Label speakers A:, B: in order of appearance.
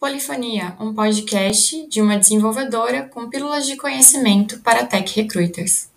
A: Polifonia, um podcast de uma desenvolvedora com pílulas de conhecimento para tech recruiters.